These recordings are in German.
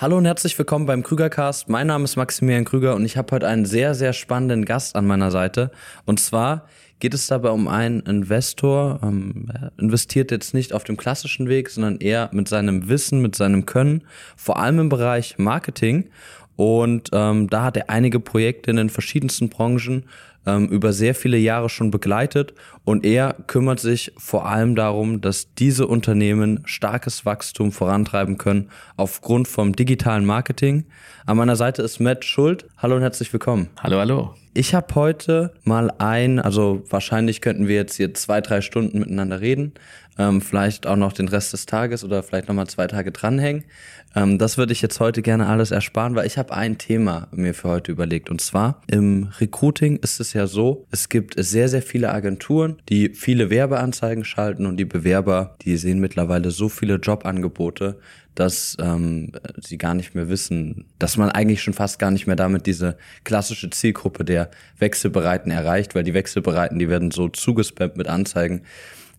Hallo und herzlich willkommen beim Krügercast. Mein Name ist Maximilian Krüger und ich habe heute einen sehr, sehr spannenden Gast an meiner Seite. Und zwar geht es dabei um einen Investor, ähm, investiert jetzt nicht auf dem klassischen Weg, sondern eher mit seinem Wissen, mit seinem Können, vor allem im Bereich Marketing. Und ähm, da hat er einige Projekte in den verschiedensten Branchen ähm, über sehr viele Jahre schon begleitet und er kümmert sich vor allem darum, dass diese Unternehmen starkes Wachstum vorantreiben können aufgrund vom digitalen Marketing. An meiner Seite ist Matt Schuld. Hallo und herzlich willkommen. Hallo, hallo. Ich habe heute mal ein, also wahrscheinlich könnten wir jetzt hier zwei, drei Stunden miteinander reden, ähm, vielleicht auch noch den Rest des Tages oder vielleicht nochmal zwei Tage dranhängen. Ähm, das würde ich jetzt heute gerne alles ersparen, weil ich habe ein Thema mir für heute überlegt. Und zwar im Recruiting ist es ja so, es gibt sehr, sehr viele Agenturen, die viele Werbeanzeigen schalten und die Bewerber, die sehen mittlerweile so viele Jobangebote, dass ähm, sie gar nicht mehr wissen, dass man eigentlich schon fast gar nicht mehr damit diese klassische Zielgruppe der Wechselbereiten erreicht, weil die Wechselbereiten, die werden so zugespammt mit Anzeigen,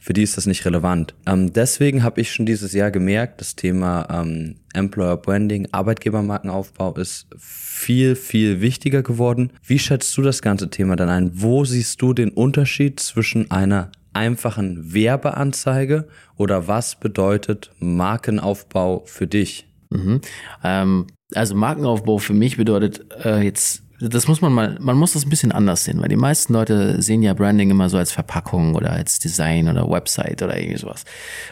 für die ist das nicht relevant. Ähm, deswegen habe ich schon dieses Jahr gemerkt, das Thema ähm, Employer Branding, Arbeitgebermarkenaufbau ist viel, viel wichtiger geworden. Wie schätzt du das ganze Thema dann ein? Wo siehst du den Unterschied zwischen einer einfachen Werbeanzeige oder was bedeutet Markenaufbau für dich? Mhm. Ähm, also Markenaufbau für mich bedeutet äh, jetzt das muss man mal, man muss das ein bisschen anders sehen, weil die meisten Leute sehen ja Branding immer so als Verpackung oder als Design oder Website oder irgendwie sowas.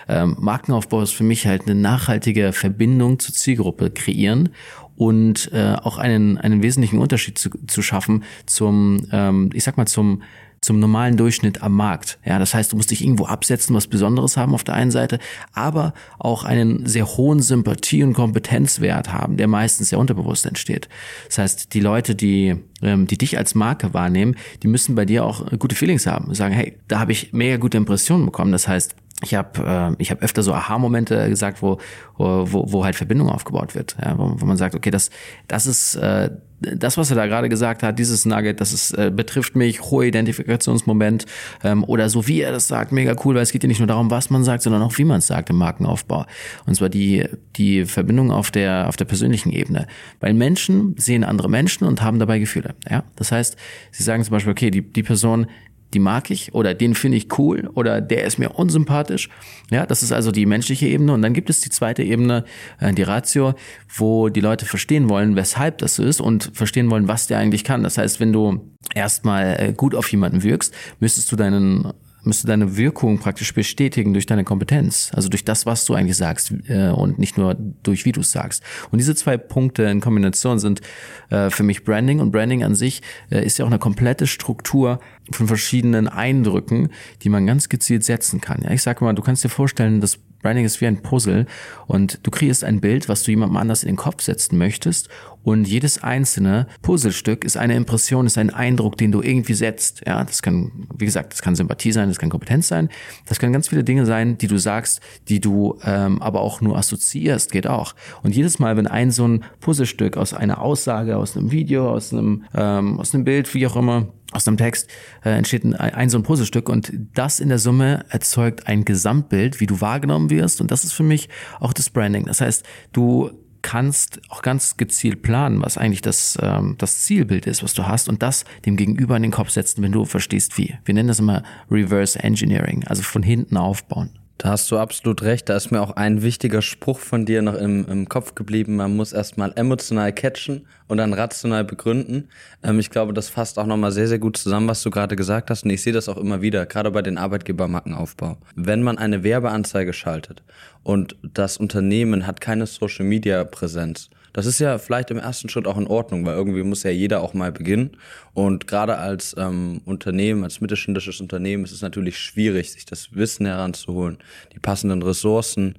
Ähm, Markenaufbau ist für mich halt eine nachhaltige Verbindung zur Zielgruppe kreieren und äh, auch einen, einen wesentlichen Unterschied zu, zu schaffen zum, ähm, ich sag mal, zum zum normalen Durchschnitt am Markt. Ja, das heißt, du musst dich irgendwo absetzen, was Besonderes haben auf der einen Seite, aber auch einen sehr hohen Sympathie- und Kompetenzwert haben, der meistens sehr unterbewusst entsteht. Das heißt, die Leute, die, ähm, die dich als Marke wahrnehmen, die müssen bei dir auch gute Feelings haben. Sagen, hey, da habe ich mega gute Impressionen bekommen. Das heißt, ich habe äh, ich hab öfter so Aha-Momente gesagt, wo, wo, wo halt Verbindung aufgebaut wird, ja, wo, wo man sagt, okay, das, das ist äh, das, was er da gerade gesagt hat, dieses Nugget, das ist, äh, betrifft mich, hohe Identifikationsmoment ähm, oder so wie er das sagt, mega cool, weil es geht ja nicht nur darum, was man sagt, sondern auch wie man es sagt im Markenaufbau. Und zwar die, die Verbindung auf der, auf der persönlichen Ebene. Weil Menschen sehen andere Menschen und haben dabei Gefühle. Ja? Das heißt, sie sagen zum Beispiel, okay, die, die Person die mag ich oder den finde ich cool oder der ist mir unsympathisch. Ja, das ist also die menschliche Ebene. Und dann gibt es die zweite Ebene, äh, die Ratio, wo die Leute verstehen wollen, weshalb das so ist und verstehen wollen, was der eigentlich kann. Das heißt, wenn du erstmal äh, gut auf jemanden wirkst, müsstest du deinen müsste deine Wirkung praktisch bestätigen durch deine Kompetenz, also durch das, was du eigentlich sagst äh, und nicht nur durch wie du es sagst. Und diese zwei Punkte in Kombination sind äh, für mich Branding und Branding an sich äh, ist ja auch eine komplette Struktur von verschiedenen Eindrücken, die man ganz gezielt setzen kann. Ja, ich sage mal, du kannst dir vorstellen, dass Branding ist wie ein Puzzle und du kreierst ein Bild, was du jemandem anders in den Kopf setzen möchtest und jedes einzelne Puzzlestück ist eine Impression, ist ein Eindruck, den du irgendwie setzt. Ja, das kann, wie gesagt, das kann Sympathie sein, das kann Kompetenz sein, das können ganz viele Dinge sein, die du sagst, die du ähm, aber auch nur assoziierst, geht auch. Und jedes Mal, wenn ein so ein Puzzlestück aus einer Aussage, aus einem Video, aus einem, ähm, aus einem Bild, wie auch immer, aus einem Text äh, entsteht ein, ein so ein Puzzlestück und das in der Summe erzeugt ein Gesamtbild, wie du wahrgenommen wirst und das ist für mich auch das Branding. Das heißt, du kannst auch ganz gezielt planen, was eigentlich das, ähm, das Zielbild ist, was du hast und das dem Gegenüber in den Kopf setzen, wenn du verstehst wie. Wir nennen das immer Reverse Engineering, also von hinten aufbauen. Da hast du absolut recht. Da ist mir auch ein wichtiger Spruch von dir noch im, im Kopf geblieben. Man muss erstmal emotional catchen und dann rational begründen. Ähm, ich glaube, das fasst auch nochmal sehr, sehr gut zusammen, was du gerade gesagt hast. Und ich sehe das auch immer wieder, gerade bei den Arbeitgebermarkenaufbau. Wenn man eine Werbeanzeige schaltet und das Unternehmen hat keine Social Media Präsenz, das ist ja vielleicht im ersten Schritt auch in Ordnung, weil irgendwie muss ja jeder auch mal beginnen. Und gerade als ähm, Unternehmen, als mittelständisches Unternehmen ist es natürlich schwierig, sich das Wissen heranzuholen, die passenden Ressourcen,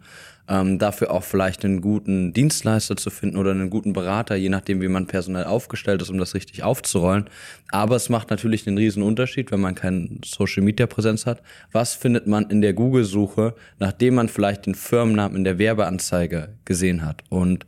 ähm, dafür auch vielleicht einen guten Dienstleister zu finden oder einen guten Berater, je nachdem, wie man personell aufgestellt ist, um das richtig aufzurollen. Aber es macht natürlich einen riesen Unterschied, wenn man keine Social Media Präsenz hat. Was findet man in der Google-Suche, nachdem man vielleicht den Firmennamen in der Werbeanzeige gesehen hat? Und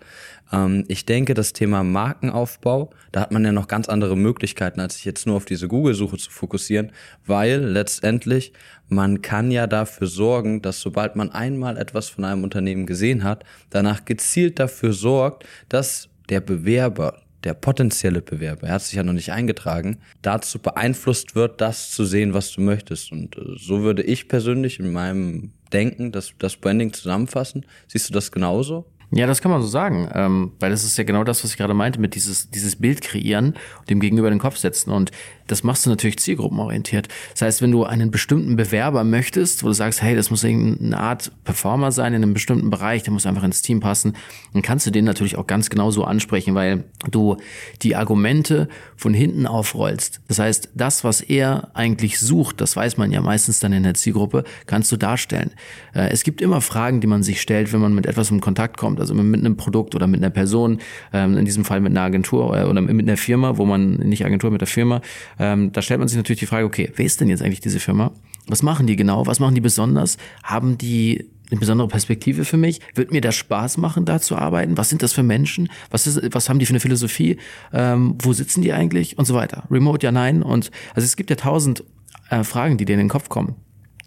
ähm, ich denke, das Thema Markenaufbau, da hat man ja noch ganz andere Möglichkeiten, als sich jetzt nur auf diese Google-Suche zu fokussieren, weil letztendlich man kann ja dafür sorgen, dass sobald man einmal etwas von einem Unternehmen Unternehmen gesehen hat, danach gezielt dafür sorgt, dass der Bewerber, der potenzielle Bewerber, er hat sich ja noch nicht eingetragen, dazu beeinflusst wird, das zu sehen, was du möchtest. Und äh, so würde ich persönlich in meinem Denken das, das Branding zusammenfassen. Siehst du das genauso? Ja, das kann man so sagen, ähm, weil das ist ja genau das, was ich gerade meinte, mit dieses, dieses Bild kreieren und dem gegenüber den Kopf setzen. Und das machst du natürlich zielgruppenorientiert. Das heißt, wenn du einen bestimmten Bewerber möchtest, wo du sagst, hey, das muss irgendeine Art Performer sein in einem bestimmten Bereich, der muss einfach ins Team passen, dann kannst du den natürlich auch ganz genau so ansprechen, weil du die Argumente von hinten aufrollst. Das heißt, das, was er eigentlich sucht, das weiß man ja meistens dann in der Zielgruppe, kannst du darstellen. Äh, es gibt immer Fragen, die man sich stellt, wenn man mit etwas in Kontakt kommt also mit einem Produkt oder mit einer Person, ähm, in diesem Fall mit einer Agentur äh, oder mit einer Firma, wo man, nicht Agentur, mit der Firma, ähm, da stellt man sich natürlich die Frage, okay, wer ist denn jetzt eigentlich diese Firma? Was machen die genau? Was machen die besonders? Haben die eine besondere Perspektive für mich? Wird mir das Spaß machen, da zu arbeiten? Was sind das für Menschen? Was, ist, was haben die für eine Philosophie? Ähm, wo sitzen die eigentlich? Und so weiter. Remote, ja, nein. Und also es gibt ja tausend äh, Fragen, die dir in den Kopf kommen.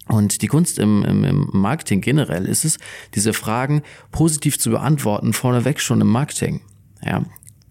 Und die Kunst im, im, im Marketing generell ist es, diese Fragen positiv zu beantworten, vorneweg schon im Marketing. Ja,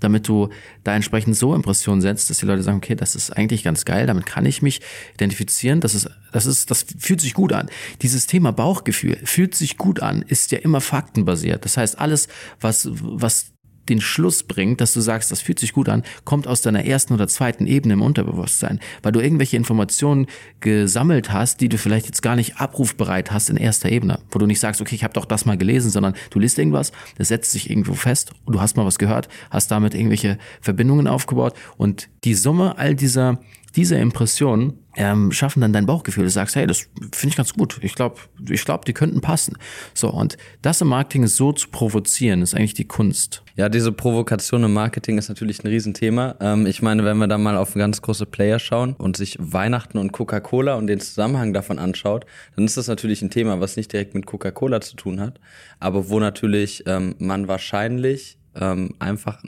damit du da entsprechend so Impressionen setzt, dass die Leute sagen, okay, das ist eigentlich ganz geil, damit kann ich mich identifizieren, das ist, das ist, das fühlt sich gut an. Dieses Thema Bauchgefühl fühlt sich gut an, ist ja immer faktenbasiert. Das heißt, alles, was, was den Schluss bringt, dass du sagst, das fühlt sich gut an, kommt aus deiner ersten oder zweiten Ebene im Unterbewusstsein, weil du irgendwelche Informationen gesammelt hast, die du vielleicht jetzt gar nicht abrufbereit hast in erster Ebene, wo du nicht sagst, okay, ich habe doch das mal gelesen, sondern du liest irgendwas, das setzt sich irgendwo fest und du hast mal was gehört, hast damit irgendwelche Verbindungen aufgebaut. Und die Summe all dieser dieser Impressionen ähm, schaffen dann dein Bauchgefühl. Du sagst, hey, das finde ich ganz gut. Ich glaube, ich glaube, die könnten passen. So, und das im Marketing so zu provozieren, ist eigentlich die Kunst. Ja, diese Provokation im Marketing ist natürlich ein Riesenthema. Ähm, ich meine, wenn wir da mal auf ganz große Player schauen und sich Weihnachten und Coca-Cola und den Zusammenhang davon anschaut, dann ist das natürlich ein Thema, was nicht direkt mit Coca-Cola zu tun hat, aber wo natürlich ähm, man wahrscheinlich ähm, einfach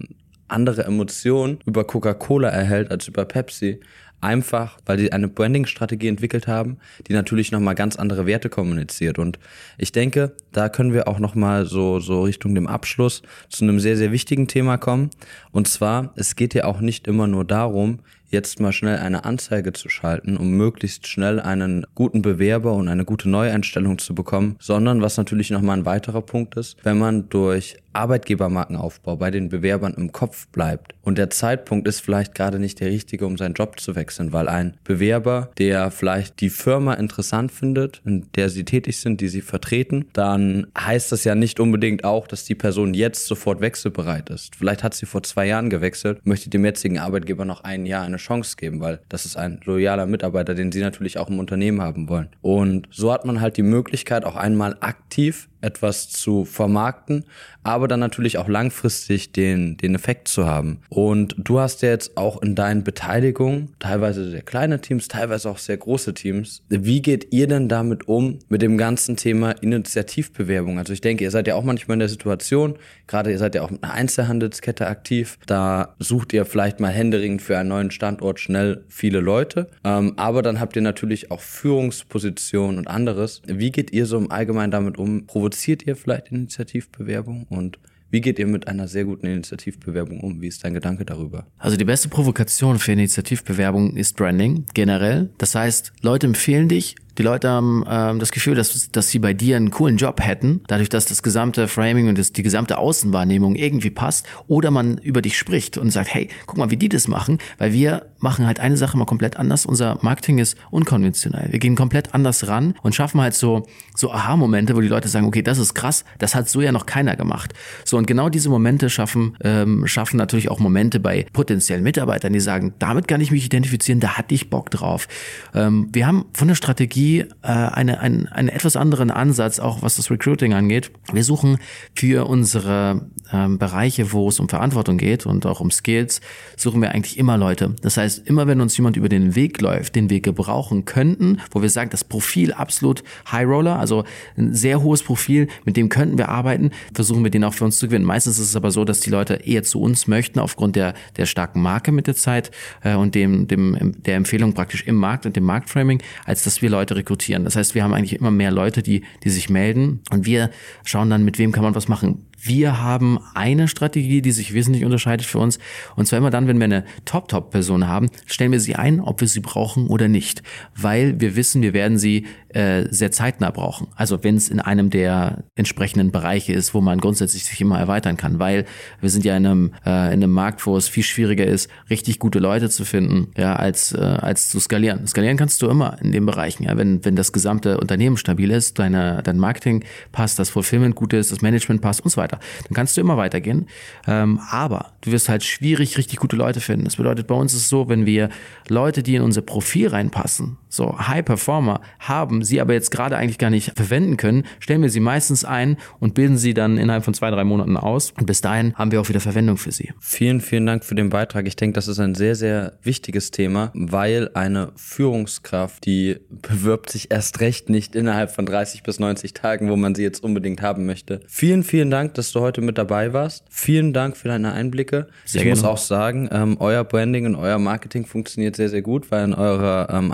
andere Emotionen über Coca-Cola erhält als über Pepsi, Einfach, weil die eine Branding-Strategie entwickelt haben, die natürlich nochmal ganz andere Werte kommuniziert. Und ich denke, da können wir auch nochmal so, so Richtung dem Abschluss zu einem sehr, sehr wichtigen Thema kommen. Und zwar, es geht ja auch nicht immer nur darum, jetzt mal schnell eine Anzeige zu schalten, um möglichst schnell einen guten Bewerber und eine gute Neueinstellung zu bekommen, sondern was natürlich nochmal ein weiterer Punkt ist, wenn man durch Arbeitgebermarkenaufbau bei den Bewerbern im Kopf bleibt und der Zeitpunkt ist vielleicht gerade nicht der richtige, um seinen Job zu wechseln, weil ein Bewerber, der vielleicht die Firma interessant findet, in der sie tätig sind, die sie vertreten, dann heißt das ja nicht unbedingt auch, dass die Person jetzt sofort wechselbereit ist. Vielleicht hat sie vor zwei Jahren gewechselt, möchte dem jetzigen Arbeitgeber noch ein Jahr eine Chance geben, weil das ist ein loyaler Mitarbeiter, den sie natürlich auch im Unternehmen haben wollen. Und so hat man halt die Möglichkeit, auch einmal aktiv etwas zu vermarkten, aber dann natürlich auch langfristig den, den Effekt zu haben. Und du hast ja jetzt auch in deinen Beteiligungen, teilweise sehr kleine Teams, teilweise auch sehr große Teams. Wie geht ihr denn damit um, mit dem ganzen Thema Initiativbewerbung? Also ich denke, ihr seid ja auch manchmal in der Situation, gerade ihr seid ja auch mit einer Einzelhandelskette aktiv, da sucht ihr vielleicht mal händeringend für einen neuen Standort schnell viele Leute, ähm, aber dann habt ihr natürlich auch Führungspositionen und anderes. Wie geht ihr so im Allgemeinen damit um? Provoziert ihr vielleicht Initiativbewerbung und wie geht ihr mit einer sehr guten Initiativbewerbung um? Wie ist dein Gedanke darüber? Also die beste Provokation für Initiativbewerbung ist Branding generell. Das heißt, Leute empfehlen dich, die Leute haben ähm, das Gefühl, dass, dass sie bei dir einen coolen Job hätten, dadurch, dass das gesamte Framing und das, die gesamte Außenwahrnehmung irgendwie passt. Oder man über dich spricht und sagt, hey, guck mal, wie die das machen, weil wir machen halt eine Sache mal komplett anders. Unser Marketing ist unkonventionell. Wir gehen komplett anders ran und schaffen halt so, so Aha-Momente, wo die Leute sagen, okay, das ist krass, das hat so ja noch keiner gemacht. So, und genau diese Momente schaffen, ähm, schaffen natürlich auch Momente bei potenziellen Mitarbeitern, die sagen, damit kann ich mich identifizieren, da hatte ich Bock drauf. Ähm, wir haben von der Strategie äh, eine, ein, einen etwas anderen Ansatz, auch was das Recruiting angeht. Wir suchen für unsere ähm, Bereiche, wo es um Verantwortung geht und auch um Skills, suchen wir eigentlich immer Leute. Das heißt, heißt, immer wenn uns jemand über den Weg läuft, den wir gebrauchen könnten, wo wir sagen, das Profil absolut High Roller, also ein sehr hohes Profil, mit dem könnten wir arbeiten, versuchen wir den auch für uns zu gewinnen. Meistens ist es aber so, dass die Leute eher zu uns möchten aufgrund der, der starken Marke mit der Zeit äh, und dem, dem, der Empfehlung praktisch im Markt und dem Marktframing, als dass wir Leute rekrutieren. Das heißt, wir haben eigentlich immer mehr Leute, die, die sich melden und wir schauen dann, mit wem kann man was machen. Wir haben eine Strategie, die sich wesentlich unterscheidet für uns. Und zwar immer dann, wenn wir eine Top-Top-Person haben, stellen wir sie ein, ob wir sie brauchen oder nicht. Weil wir wissen, wir werden sie äh, sehr zeitnah brauchen. Also wenn es in einem der entsprechenden Bereiche ist, wo man grundsätzlich sich immer erweitern kann. Weil wir sind ja in einem, äh, in einem Markt, wo es viel schwieriger ist, richtig gute Leute zu finden, ja, als, äh, als zu skalieren. Skalieren kannst du immer in den Bereichen. Ja, wenn, wenn das gesamte Unternehmen stabil ist, deine, dein Marketing passt, das Fulfillment gut ist, das Management passt und so weiter. Dann kannst du immer weitergehen. Ähm, aber du wirst halt schwierig richtig gute Leute finden. Das bedeutet, bei uns ist es so, wenn wir Leute, die in unser Profil reinpassen, so High Performer haben, sie aber jetzt gerade eigentlich gar nicht verwenden können, stellen wir sie meistens ein und bilden sie dann innerhalb von zwei, drei Monaten aus. Und bis dahin haben wir auch wieder Verwendung für sie. Vielen, vielen Dank für den Beitrag. Ich denke, das ist ein sehr, sehr wichtiges Thema, weil eine Führungskraft, die bewirbt sich erst recht nicht innerhalb von 30 bis 90 Tagen, wo man sie jetzt unbedingt haben möchte. Vielen, vielen Dank, dass du heute mit dabei warst. Vielen Dank für deine Einblicke. Sehr ich gerne. muss auch sagen, ähm, euer Branding und euer Marketing funktioniert sehr, sehr gut, weil in eurer ähm,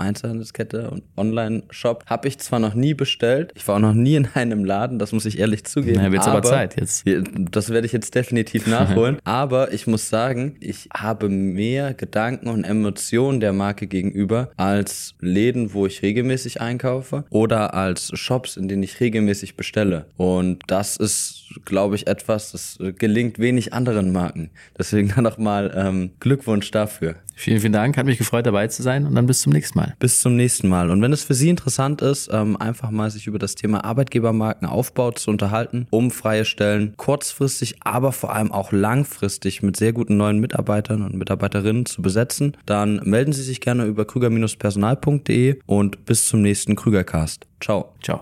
Einzelhandelskette und Online-Shop habe ich zwar noch nie bestellt, ich war auch noch nie in einem Laden, das muss ich ehrlich zugeben. Na, wird's aber, aber Zeit jetzt. Das werde ich jetzt definitiv nachholen. aber ich muss sagen, ich habe mehr Gedanken und Emotionen der Marke gegenüber als Läden, wo ich regelmäßig einkaufe oder als Shops, in denen ich regelmäßig bestelle. Und das ist, glaube glaube ich, etwas, das äh, gelingt wenig anderen Marken. Deswegen dann nochmal ähm, Glückwunsch dafür. Vielen, vielen Dank. Hat mich gefreut, dabei zu sein und dann bis zum nächsten Mal. Bis zum nächsten Mal. Und wenn es für Sie interessant ist, ähm, einfach mal sich über das Thema Arbeitgebermarkenaufbau zu unterhalten, um freie Stellen kurzfristig, aber vor allem auch langfristig mit sehr guten neuen Mitarbeitern und Mitarbeiterinnen zu besetzen, dann melden Sie sich gerne über krüger-personal.de und bis zum nächsten Krügercast. Ciao. Ciao.